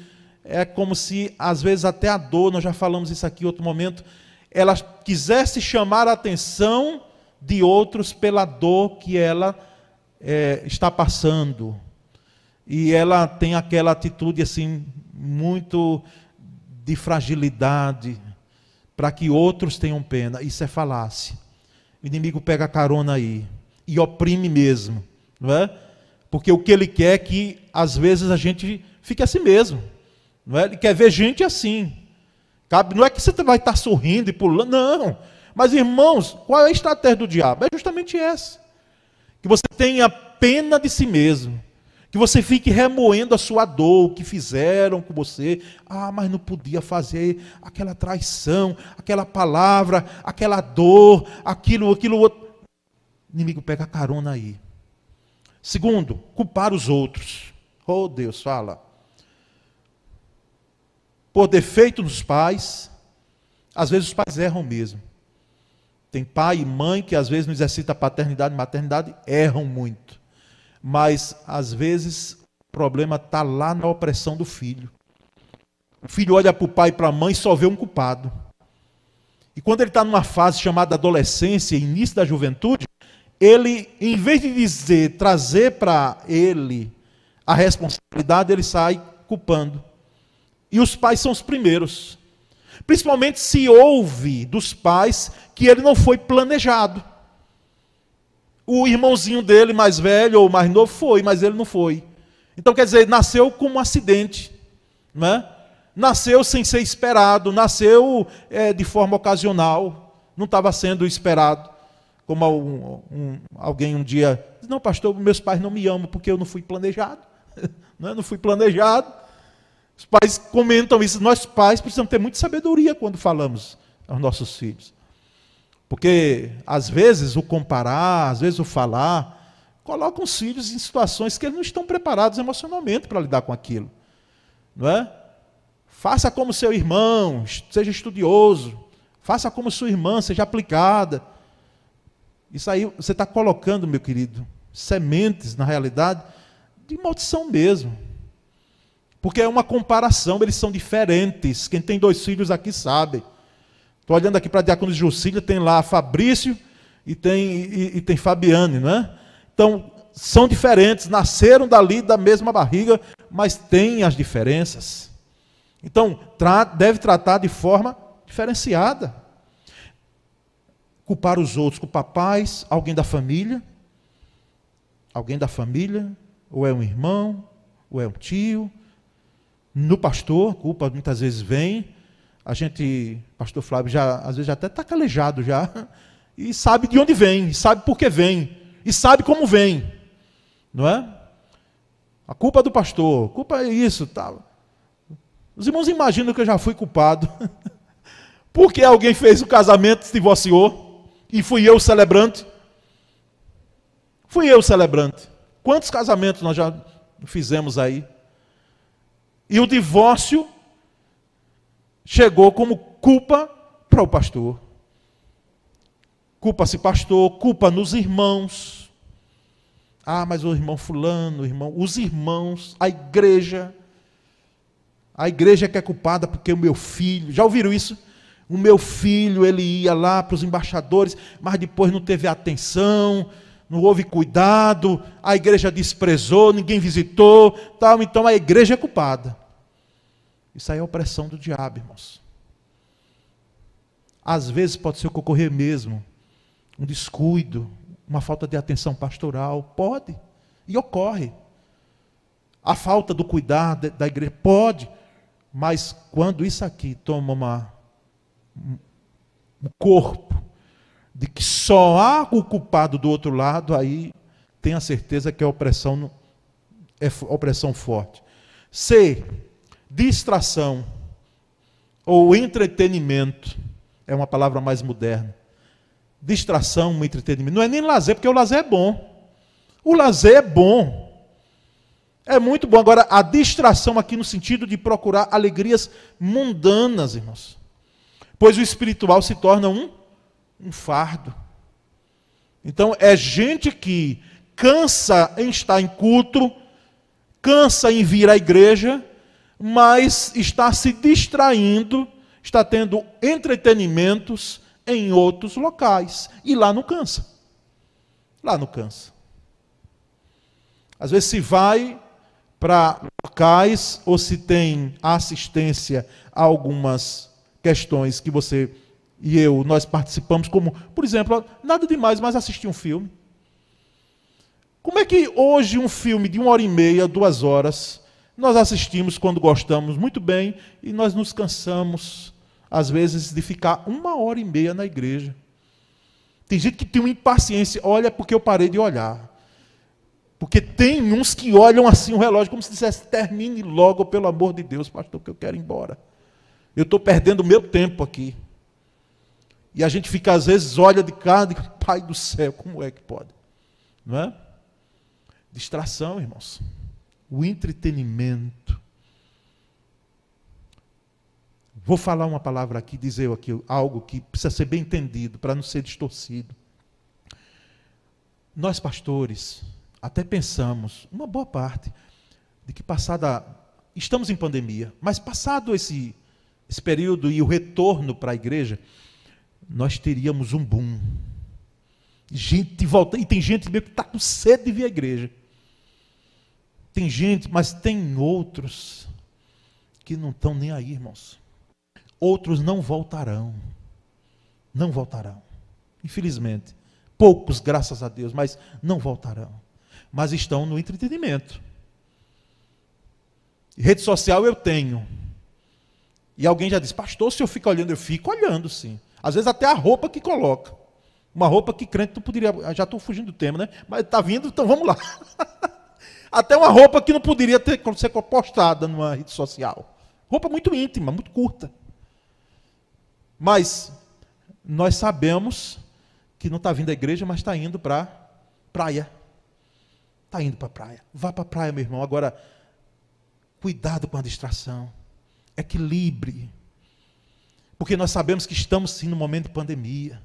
é como se às vezes até a dor, nós já falamos isso aqui em outro momento, ela quisesse chamar a atenção de outros pela dor que ela é, está passando. E ela tem aquela atitude assim, muito de fragilidade, para que outros tenham pena. Isso é falácia. O inimigo pega carona aí e oprime mesmo, não é? Porque o que ele quer é que às vezes a gente fique assim mesmo, não é? Ele quer ver gente assim. Cabe, não é que você vai estar sorrindo e pulando, não. Mas irmãos, qual é a estratégia do diabo? É justamente essa que você tenha pena de si mesmo, que você fique remoendo a sua dor, o que fizeram com você. Ah, mas não podia fazer aquela traição, aquela palavra, aquela dor, aquilo, aquilo outro. O inimigo pega carona aí. Segundo, culpar os outros. Oh, Deus, fala. Por defeito dos pais, às vezes os pais erram mesmo. Tem pai e mãe que às vezes não exercita paternidade e maternidade, erram muito. Mas às vezes o problema está lá na opressão do filho. O filho olha para o pai e para a mãe e só vê um culpado. E quando ele está numa fase chamada adolescência, início da juventude, ele, em vez de dizer, trazer para ele a responsabilidade, ele sai culpando. E os pais são os primeiros. Principalmente se ouve dos pais que ele não foi planejado. O irmãozinho dele, mais velho ou mais novo, foi, mas ele não foi. Então, quer dizer, nasceu como um acidente. Não é? Nasceu sem ser esperado, nasceu é, de forma ocasional. não estava sendo esperado. Como um, um, alguém um dia não, pastor, meus pais não me amam porque eu não fui planejado. [laughs] não, é? não fui planejado. Os pais comentam isso. Nós pais precisamos ter muita sabedoria quando falamos aos nossos filhos. Porque às vezes o comparar, às vezes o falar, coloca os filhos em situações que eles não estão preparados emocionalmente para lidar com aquilo. Não é? Faça como seu irmão, seja estudioso. Faça como sua irmã, seja aplicada. Isso aí você está colocando, meu querido, sementes, na realidade, de maldição mesmo. Porque é uma comparação, eles são diferentes. Quem tem dois filhos aqui sabe. Estou olhando aqui para a Diácono Jucília, tem lá Fabrício e tem, e, e tem Fabiane, não é? Então, são diferentes, nasceram dali da mesma barriga, mas têm as diferenças. Então, tra deve tratar de forma diferenciada. Culpar os outros, culpar pais, alguém da família, alguém da família, ou é um irmão, ou é um tio. No pastor, culpa muitas vezes vem. A gente, pastor Flávio, já às vezes já até está calejado já, e sabe de onde vem, sabe por que vem, e sabe como vem, não é? A culpa é do pastor, culpa é isso, tal. Os irmãos imaginam que eu já fui culpado. [laughs] Porque alguém fez o casamento, se divorciou, e fui eu o celebrante. Fui eu o celebrante. Quantos casamentos nós já fizemos aí? E o divórcio chegou como culpa para o pastor. Culpa-se pastor, culpa nos irmãos. Ah, mas o irmão fulano, o irmão, os irmãos, a igreja. A igreja é que é culpada porque o meu filho, já ouviram isso? O meu filho, ele ia lá para os embaixadores, mas depois não teve atenção, não houve cuidado, a igreja desprezou, ninguém visitou, tal, então a igreja é culpada. Isso aí é opressão do diabo, irmãos. Às vezes pode ser o que ocorrer mesmo, um descuido, uma falta de atenção pastoral, pode, e ocorre. A falta do cuidado da igreja, pode. Mas quando isso aqui toma uma, um corpo de que só há o culpado do outro lado, aí tenha certeza que a opressão é opressão forte. C. Distração ou entretenimento é uma palavra mais moderna. Distração, entretenimento. Não é nem lazer, porque o lazer é bom. O lazer é bom. É muito bom. Agora, a distração aqui no sentido de procurar alegrias mundanas, irmãos. Pois o espiritual se torna um, um fardo. Então, é gente que cansa em estar em culto, cansa em vir à igreja, mas está se distraindo, está tendo entretenimentos em outros locais. E lá não cansa. Lá não cansa. Às vezes se vai para locais ou se tem assistência a algumas questões que você e eu nós participamos, como, por exemplo, nada demais, mas assistir um filme. Como é que hoje um filme de uma hora e meia, duas horas, nós assistimos quando gostamos muito bem e nós nos cansamos, às vezes, de ficar uma hora e meia na igreja? Tem gente que tem uma impaciência, olha porque eu parei de olhar. Porque tem uns que olham assim o relógio como se dissesse: termine logo, pelo amor de Deus, pastor, que eu quero ir embora. Eu estou perdendo meu tempo aqui. E a gente fica, às vezes, olha de cara e diz: Pai do céu, como é que pode? Não é? Distração, irmãos. O entretenimento. Vou falar uma palavra aqui, dizer aqui algo que precisa ser bem entendido, para não ser distorcido. Nós, pastores, até pensamos, uma boa parte, de que passada. Estamos em pandemia, mas passado esse, esse período e o retorno para a igreja, nós teríamos um boom. Gente volta, e tem gente que está com sede de vir à igreja. Tem gente, mas tem outros que não estão nem aí, irmãos. Outros não voltarão. Não voltarão. Infelizmente. Poucos, graças a Deus, mas não voltarão mas estão no entretenimento. Rede social eu tenho. E alguém já disse, pastor, se eu fico olhando, eu fico olhando sim. Às vezes até a roupa que coloca. Uma roupa que crente não poderia. Já estou fugindo do tema, né? Mas está vindo, então vamos lá. [laughs] até uma roupa que não poderia ter, ser postada numa rede social. Roupa muito íntima, muito curta. Mas nós sabemos que não está vindo à igreja, mas está indo para praia. Está indo para praia. Vá para praia, meu irmão. Agora, cuidado com a distração. Equilibre. Porque nós sabemos que estamos sim no momento de pandemia.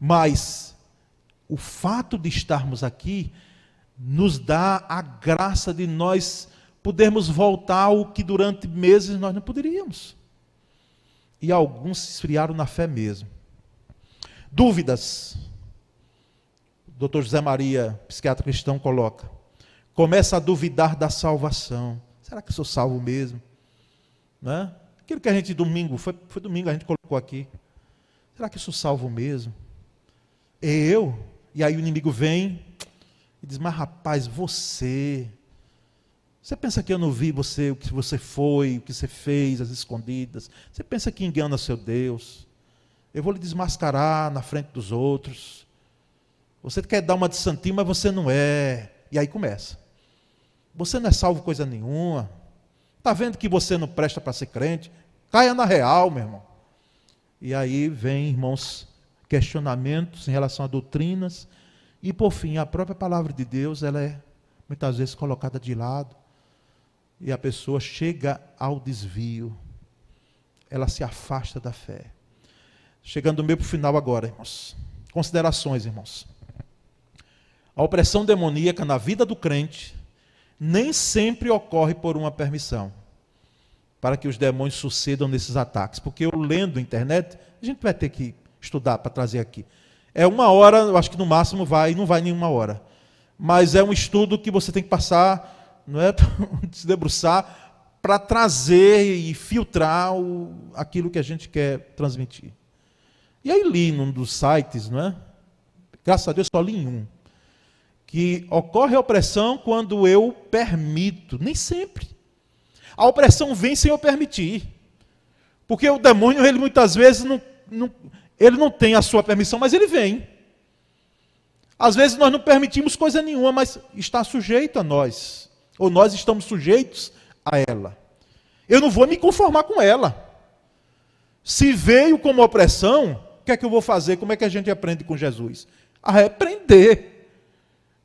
Mas o fato de estarmos aqui nos dá a graça de nós podermos voltar ao que durante meses nós não poderíamos. E alguns se esfriaram na fé mesmo. Dúvidas. O Dr. José Maria, psiquiatra cristão, coloca. Começa a duvidar da salvação. Será que sou salvo mesmo? Né? Aquilo que a gente domingo, foi, foi domingo a gente colocou aqui. Será que sou salvo mesmo? Eu? E aí o inimigo vem e diz: Mas rapaz, você. Você pensa que eu não vi você, o que você foi, o que você fez, as escondidas? Você pensa que engana seu Deus? Eu vou lhe desmascarar na frente dos outros. Você quer dar uma de santinho, mas você não é. E aí começa. Você não é salvo coisa nenhuma. Está vendo que você não presta para ser crente? Caia na real, meu irmão. E aí vem, irmãos, questionamentos em relação a doutrinas. E por fim, a própria palavra de Deus, ela é muitas vezes colocada de lado. E a pessoa chega ao desvio. Ela se afasta da fé. Chegando meio para o final agora, irmãos. Considerações, irmãos. A opressão demoníaca na vida do crente nem sempre ocorre por uma permissão para que os demônios sucedam nesses ataques. Porque eu lendo na internet, a gente vai ter que estudar para trazer aqui. É uma hora, eu acho que no máximo vai, não vai nenhuma hora. Mas é um estudo que você tem que passar, não é? [laughs] se debruçar para trazer e filtrar o, aquilo que a gente quer transmitir. E aí li num dos sites, não é? Graças a Deus só li em um. Que ocorre a opressão quando eu permito. Nem sempre. A opressão vem sem eu permitir. Porque o demônio, ele muitas vezes não, não, ele não tem a sua permissão, mas ele vem. Às vezes nós não permitimos coisa nenhuma, mas está sujeito a nós. Ou nós estamos sujeitos a ela. Eu não vou me conformar com ela. Se veio como opressão, o que é que eu vou fazer? Como é que a gente aprende com Jesus? A repreender.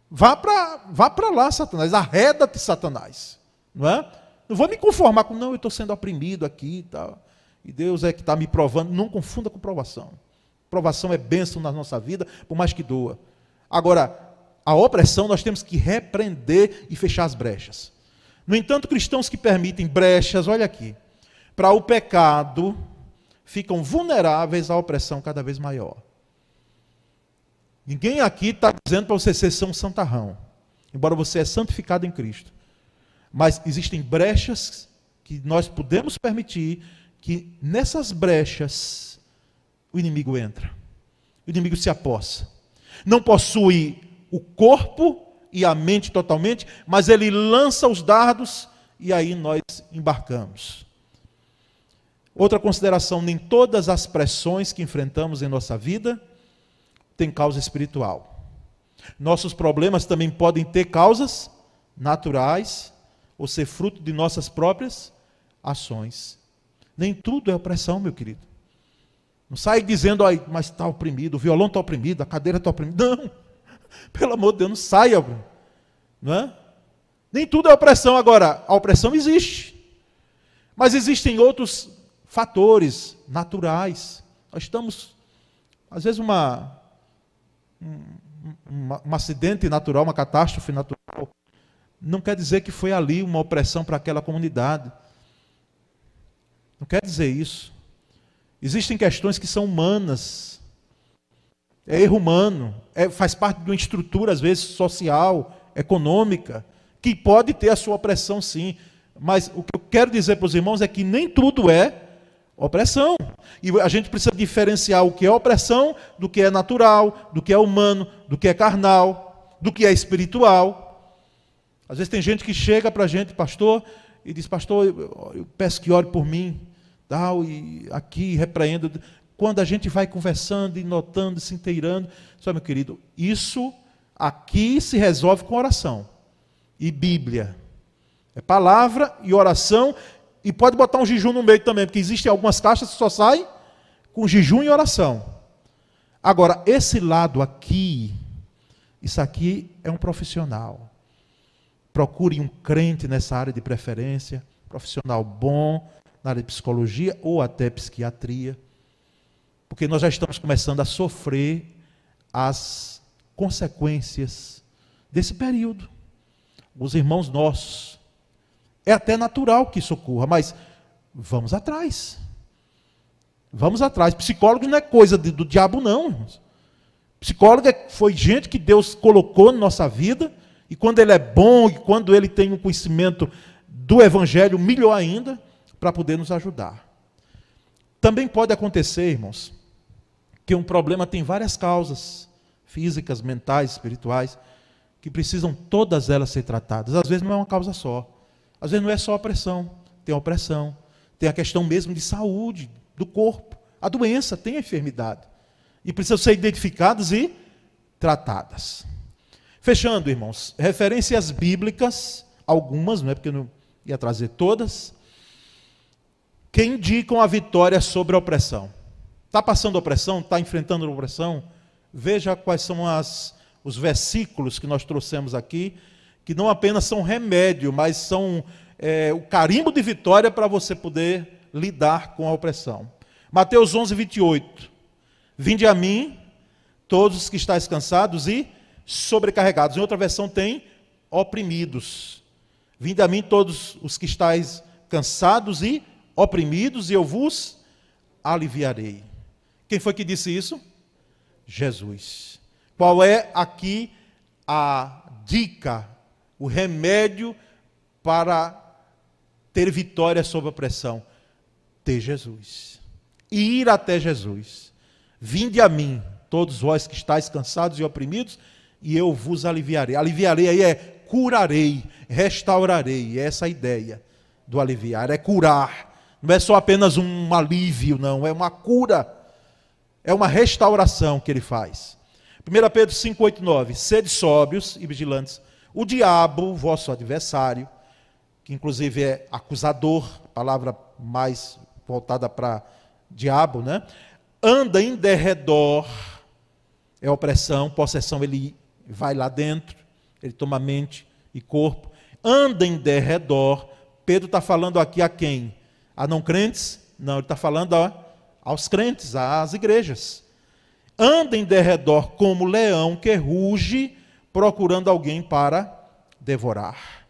Vá para vá lá, Satanás. Arreda-te, Satanás. Não é? Não vou me conformar com, não, eu estou sendo oprimido aqui e tal. E Deus é que está me provando. Não confunda com provação. Provação é bênção na nossa vida, por mais que doa. Agora, a opressão nós temos que repreender e fechar as brechas. No entanto, cristãos que permitem brechas, olha aqui, para o pecado, ficam vulneráveis à opressão cada vez maior. Ninguém aqui está dizendo para você ser São Santarrão, embora você é santificado em Cristo. Mas existem brechas que nós podemos permitir que nessas brechas o inimigo entra. O inimigo se apossa. Não possui o corpo e a mente totalmente, mas ele lança os dardos e aí nós embarcamos. Outra consideração: nem todas as pressões que enfrentamos em nossa vida têm causa espiritual. Nossos problemas também podem ter causas naturais ou ser fruto de nossas próprias ações. Nem tudo é opressão, meu querido. Não sai dizendo, aí, mas está oprimido, o violão está oprimido, a cadeira está oprimida. Não, [laughs] pelo amor de Deus, não saia. Não é? Nem tudo é opressão. Agora, a opressão existe. Mas existem outros fatores naturais. Nós estamos, às vezes, uma, um, um acidente natural, uma catástrofe natural, não quer dizer que foi ali uma opressão para aquela comunidade. Não quer dizer isso. Existem questões que são humanas. É erro humano, é, faz parte de uma estrutura, às vezes, social, econômica, que pode ter a sua opressão, sim. Mas o que eu quero dizer para os irmãos é que nem tudo é Opressão. E a gente precisa diferenciar o que é opressão do que é natural, do que é humano, do que é carnal, do que é espiritual. Às vezes tem gente que chega para a gente, pastor, e diz, pastor, eu, eu peço que ore por mim, tal, e aqui repreendo. quando a gente vai conversando e notando, se inteirando. Só, meu querido, isso aqui se resolve com oração e Bíblia. É palavra e oração. E pode botar um jejum no meio também, porque existem algumas caixas que só saem com jejum e oração. Agora, esse lado aqui, isso aqui é um profissional. Procure um crente nessa área de preferência, profissional bom, na área de psicologia ou até psiquiatria, porque nós já estamos começando a sofrer as consequências desse período. Os irmãos nossos, é até natural que isso ocorra, mas vamos atrás. Vamos atrás. Psicólogo não é coisa do diabo, não. Psicólogo é, foi gente que Deus colocou na nossa vida, e quando ele é bom, e quando ele tem um conhecimento do Evangelho, melhor ainda, para poder nos ajudar. Também pode acontecer, irmãos, que um problema tem várias causas, físicas, mentais, espirituais, que precisam todas elas ser tratadas. Às vezes não é uma causa só. Às vezes não é só a pressão, tem a opressão, tem a questão mesmo de saúde do corpo. A doença tem a enfermidade. E precisam ser identificadas e tratadas. Fechando, irmãos, referências bíblicas, algumas, não é porque eu não ia trazer todas, que indicam a vitória sobre a opressão. Está passando opressão? Está enfrentando opressão? Veja quais são as, os versículos que nós trouxemos aqui, que não apenas são remédio, mas são é, o carimbo de vitória para você poder lidar com a opressão. Mateus 11, 28. Vinde a mim, todos os que estáis cansados e sobrecarregados. Em outra versão tem oprimidos. Vinde a mim, todos os que estáis cansados e oprimidos, e eu vos aliviarei. Quem foi que disse isso? Jesus. Qual é aqui a dica, o remédio para ter vitória sobre a pressão? Ter Jesus. Ir até Jesus. Vinde a mim, todos vós que estáis cansados e oprimidos, e eu vos aliviarei. Aliviarei aí é curarei, restaurarei. É essa a ideia do aliviar, é curar. Não é só apenas um alívio, não, é uma cura. É uma restauração que ele faz. 1 Pedro 5, 8, 9. Sede sóbrios e vigilantes. O diabo, vosso adversário, que inclusive é acusador, palavra mais voltada para diabo, né? Anda em derredor, é opressão, possessão, ele vai lá dentro, ele toma mente e corpo. Anda em derredor. Pedro está falando aqui a quem? A não crentes? Não, ele está falando a, aos crentes, às igrejas. Anda em derredor como leão que ruge, procurando alguém para devorar.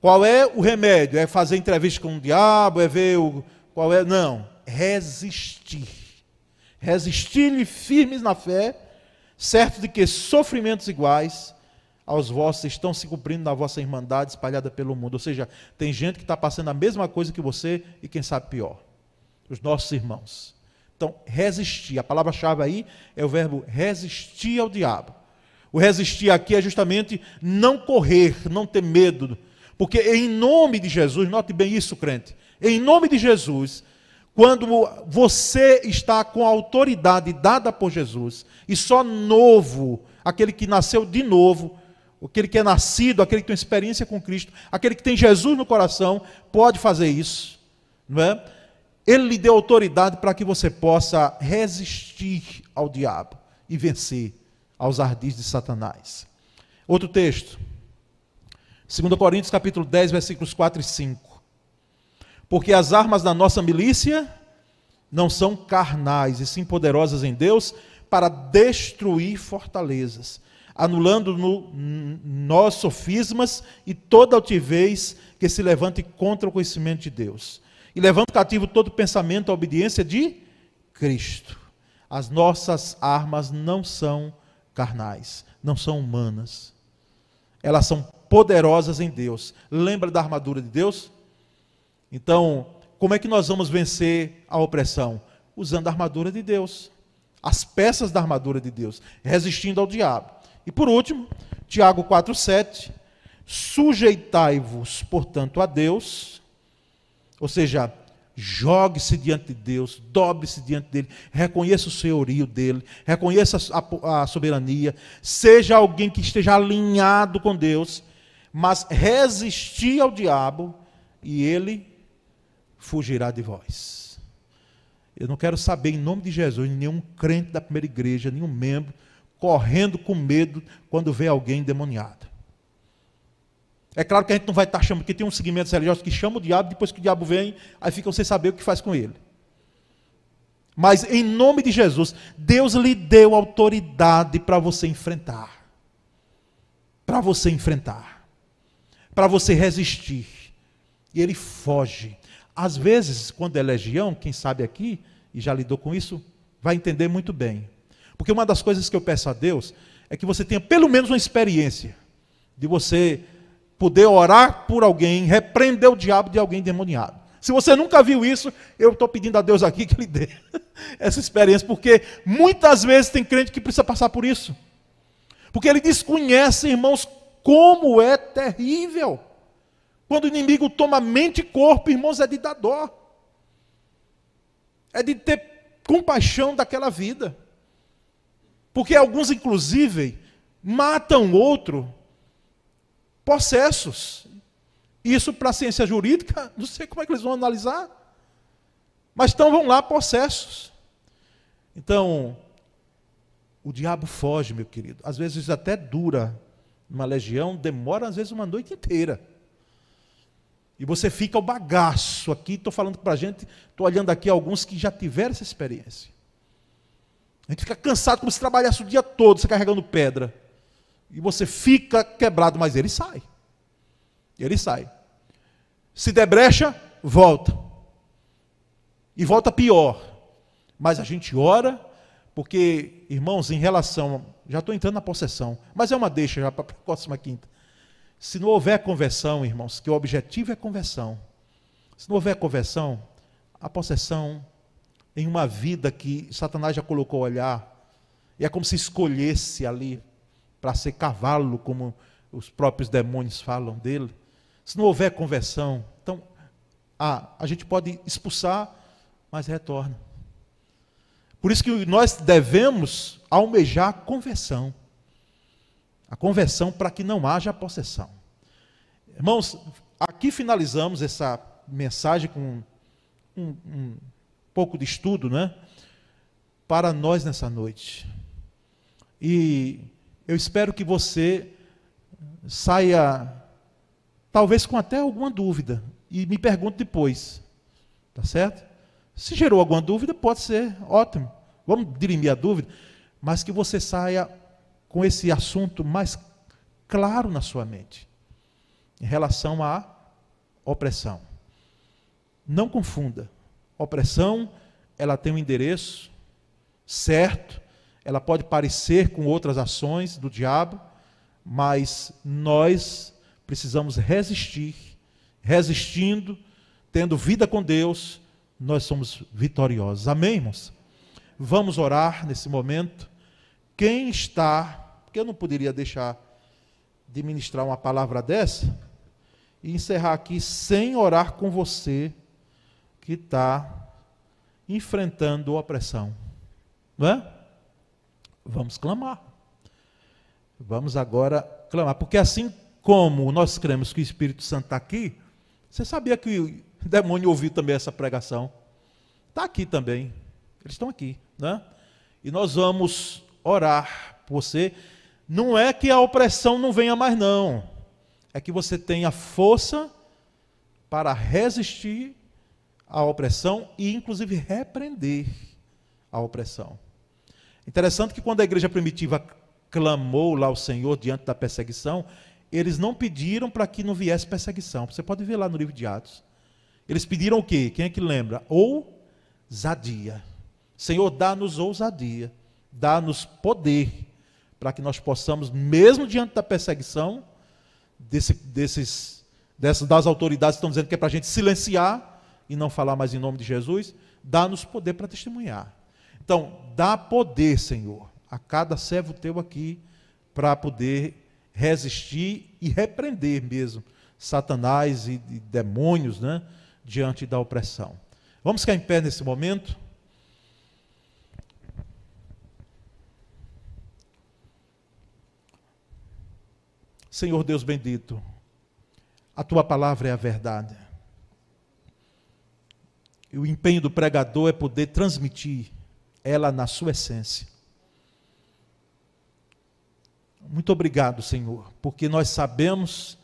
Qual é o remédio? É fazer entrevista com o diabo? É ver o. Qual é? Não. Resistir. Resistir-lhe firmes na fé, certo de que sofrimentos iguais aos vossos estão se cumprindo na vossa irmandade espalhada pelo mundo. Ou seja, tem gente que está passando a mesma coisa que você e quem sabe pior. Os nossos irmãos. Então, resistir. A palavra-chave aí é o verbo resistir ao diabo. O resistir aqui é justamente não correr, não ter medo. Porque em nome de Jesus, note bem isso, crente. Em nome de Jesus, quando você está com a autoridade dada por Jesus, e só novo, aquele que nasceu de novo, aquele que é nascido, aquele que tem experiência com Cristo, aquele que tem Jesus no coração, pode fazer isso, não é? Ele lhe deu autoridade para que você possa resistir ao diabo e vencer aos ardis de Satanás. Outro texto. 2 Coríntios capítulo 10, versículos 4 e 5. Porque as armas da nossa milícia não são carnais, e sim poderosas em Deus para destruir fortalezas anulando no, nós sofismas e toda altivez que se levante contra o conhecimento de Deus. E levando cativo todo pensamento à obediência de Cristo. As nossas armas não são carnais, não são humanas. Elas são poderosas em Deus. Lembra da armadura de Deus? Então, como é que nós vamos vencer a opressão? Usando a armadura de Deus. As peças da armadura de Deus, resistindo ao diabo. E por último, Tiago 4,7: Sujeitai-vos, portanto, a Deus, ou seja, jogue-se diante de Deus, dobre-se diante dele, reconheça o senhorio dele, reconheça a, a, soberania, seja alguém que esteja alinhado com Deus, mas resistir ao diabo e ele fugirá de vós. Eu não quero saber, em nome de Jesus, nenhum crente da primeira igreja, nenhum membro, correndo com medo quando vê alguém endemoniado. É claro que a gente não vai estar chamando, porque tem uns segmentos religiosos que chamam o diabo, depois que o diabo vem, aí ficam sem saber o que faz com ele. Mas em nome de Jesus, Deus lhe deu autoridade para você enfrentar. Para você enfrentar. Para você resistir. E ele foge. Às vezes, quando é legião, quem sabe aqui, e já lidou com isso, vai entender muito bem. Porque uma das coisas que eu peço a Deus é que você tenha pelo menos uma experiência de você poder orar por alguém, repreender o diabo de alguém demoniado. Se você nunca viu isso, eu estou pedindo a Deus aqui que Ele dê [laughs] essa experiência, porque muitas vezes tem crente que precisa passar por isso. Porque ele desconhece, irmãos, como é terrível. Quando o inimigo toma mente e corpo, irmãos, é de dar dó. É de ter compaixão daquela vida. Porque alguns, inclusive, matam outro possessos. Isso para a ciência jurídica, [laughs] não sei como é que eles vão analisar. Mas então vão lá possessos. Então, o diabo foge, meu querido. Às vezes até dura uma legião, demora às vezes uma noite inteira. E você fica o bagaço aqui, estou falando para a gente, estou olhando aqui alguns que já tiveram essa experiência. A gente fica cansado como se trabalhasse o dia todo, você carregando pedra e você fica quebrado, mas ele sai. Ele sai. Se der brecha, volta. E volta pior. Mas a gente ora, porque, irmãos, em relação. Já estou entrando na possessão, mas é uma deixa já para a próxima quinta. Se não houver conversão, irmãos, que o objetivo é conversão. Se não houver conversão, a possessão em uma vida que Satanás já colocou olhar, e é como se escolhesse ali para ser cavalo, como os próprios demônios falam dele, se não houver conversão, então a, a gente pode expulsar, mas retorna. Por isso que nós devemos almejar a conversão. A conversão para que não haja possessão. Irmãos, aqui finalizamos essa mensagem com um, um pouco de estudo, né? Para nós nessa noite. E eu espero que você saia, talvez com até alguma dúvida, e me pergunte depois. Tá certo? Se gerou alguma dúvida, pode ser ótimo. Vamos dirimir a dúvida, mas que você saia com esse assunto mais claro na sua mente, em relação à opressão. Não confunda. Opressão, ela tem um endereço certo, ela pode parecer com outras ações do diabo, mas nós precisamos resistir. Resistindo, tendo vida com Deus, nós somos vitoriosos. Amém, irmãos? Vamos orar nesse momento. Quem está, porque eu não poderia deixar de ministrar uma palavra dessa e encerrar aqui sem orar com você que está enfrentando opressão. Não é? Vamos clamar. Vamos agora clamar. Porque assim como nós cremos que o Espírito Santo está aqui, você sabia que o demônio ouviu também essa pregação? Está aqui também. Eles estão aqui. Né? E nós vamos orar por você. Não é que a opressão não venha mais, não. É que você tenha força para resistir à opressão e, inclusive, repreender a opressão. Interessante que quando a igreja primitiva clamou lá ao Senhor diante da perseguição, eles não pediram para que não viesse perseguição. Você pode ver lá no livro de Atos. Eles pediram o quê? Quem é que lembra? Ousadia. Senhor, dá-nos ousadia, dá-nos poder, para que nós possamos, mesmo diante da perseguição, desse, desses, dessas, das autoridades que estão dizendo que é para a gente silenciar e não falar mais em nome de Jesus, dá-nos poder para testemunhar. Então, dá poder, Senhor, a cada servo teu aqui, para poder resistir e repreender mesmo Satanás e, e demônios né, diante da opressão. Vamos ficar em pé nesse momento. Senhor Deus bendito, a tua palavra é a verdade. E o empenho do pregador é poder transmitir ela na sua essência. Muito obrigado, Senhor, porque nós sabemos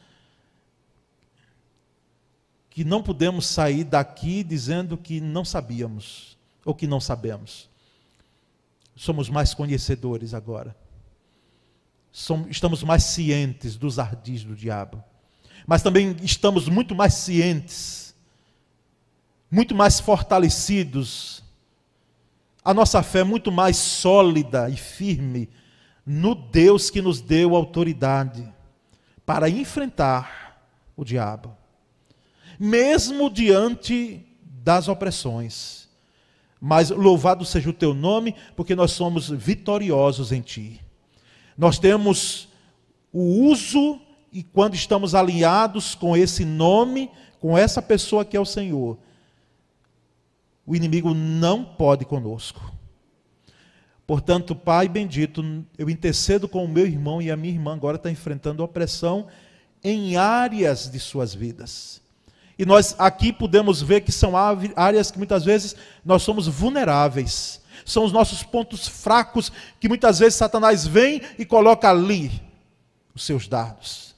que não podemos sair daqui dizendo que não sabíamos ou que não sabemos. Somos mais conhecedores agora. Estamos mais cientes dos ardis do diabo. Mas também estamos muito mais cientes, muito mais fortalecidos. A nossa fé é muito mais sólida e firme no Deus que nos deu autoridade para enfrentar o diabo mesmo diante das opressões. Mas louvado seja o teu nome, porque nós somos vitoriosos em ti. Nós temos o uso, e quando estamos alinhados com esse nome, com essa pessoa que é o Senhor, o inimigo não pode conosco. Portanto, Pai bendito, eu intercedo com o meu irmão e a minha irmã agora está enfrentando opressão em áreas de suas vidas. E nós aqui podemos ver que são áreas que muitas vezes nós somos vulneráveis. São os nossos pontos fracos que muitas vezes Satanás vem e coloca ali os seus dardos.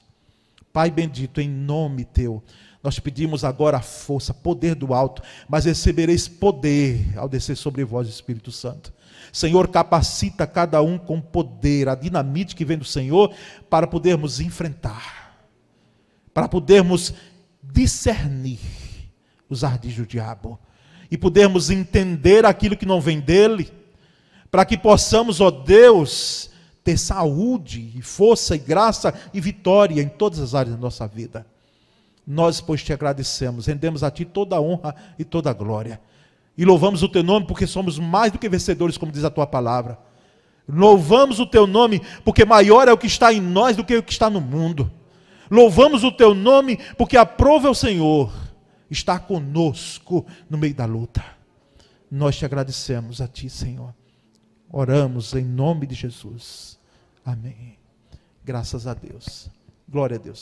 Pai bendito, em nome teu, nós pedimos agora a força, poder do alto, mas recebereis poder ao descer sobre vós, Espírito Santo. Senhor, capacita cada um com poder, a dinamite que vem do Senhor, para podermos enfrentar, para podermos discernir os ardis do diabo e podermos entender aquilo que não vem dele, para que possamos, ó Deus, ter saúde, e força e graça e vitória em todas as áreas da nossa vida. Nós, pois, te agradecemos, rendemos a Ti toda a honra e toda a glória. E louvamos o Teu nome porque somos mais do que vencedores, como diz a Tua palavra. Louvamos o Teu nome porque maior é o que está em nós do que o que está no mundo. Louvamos o teu nome, porque aprova o Senhor estar conosco no meio da luta. Nós te agradecemos a ti, Senhor. Oramos em nome de Jesus. Amém. Graças a Deus. Glória a Deus.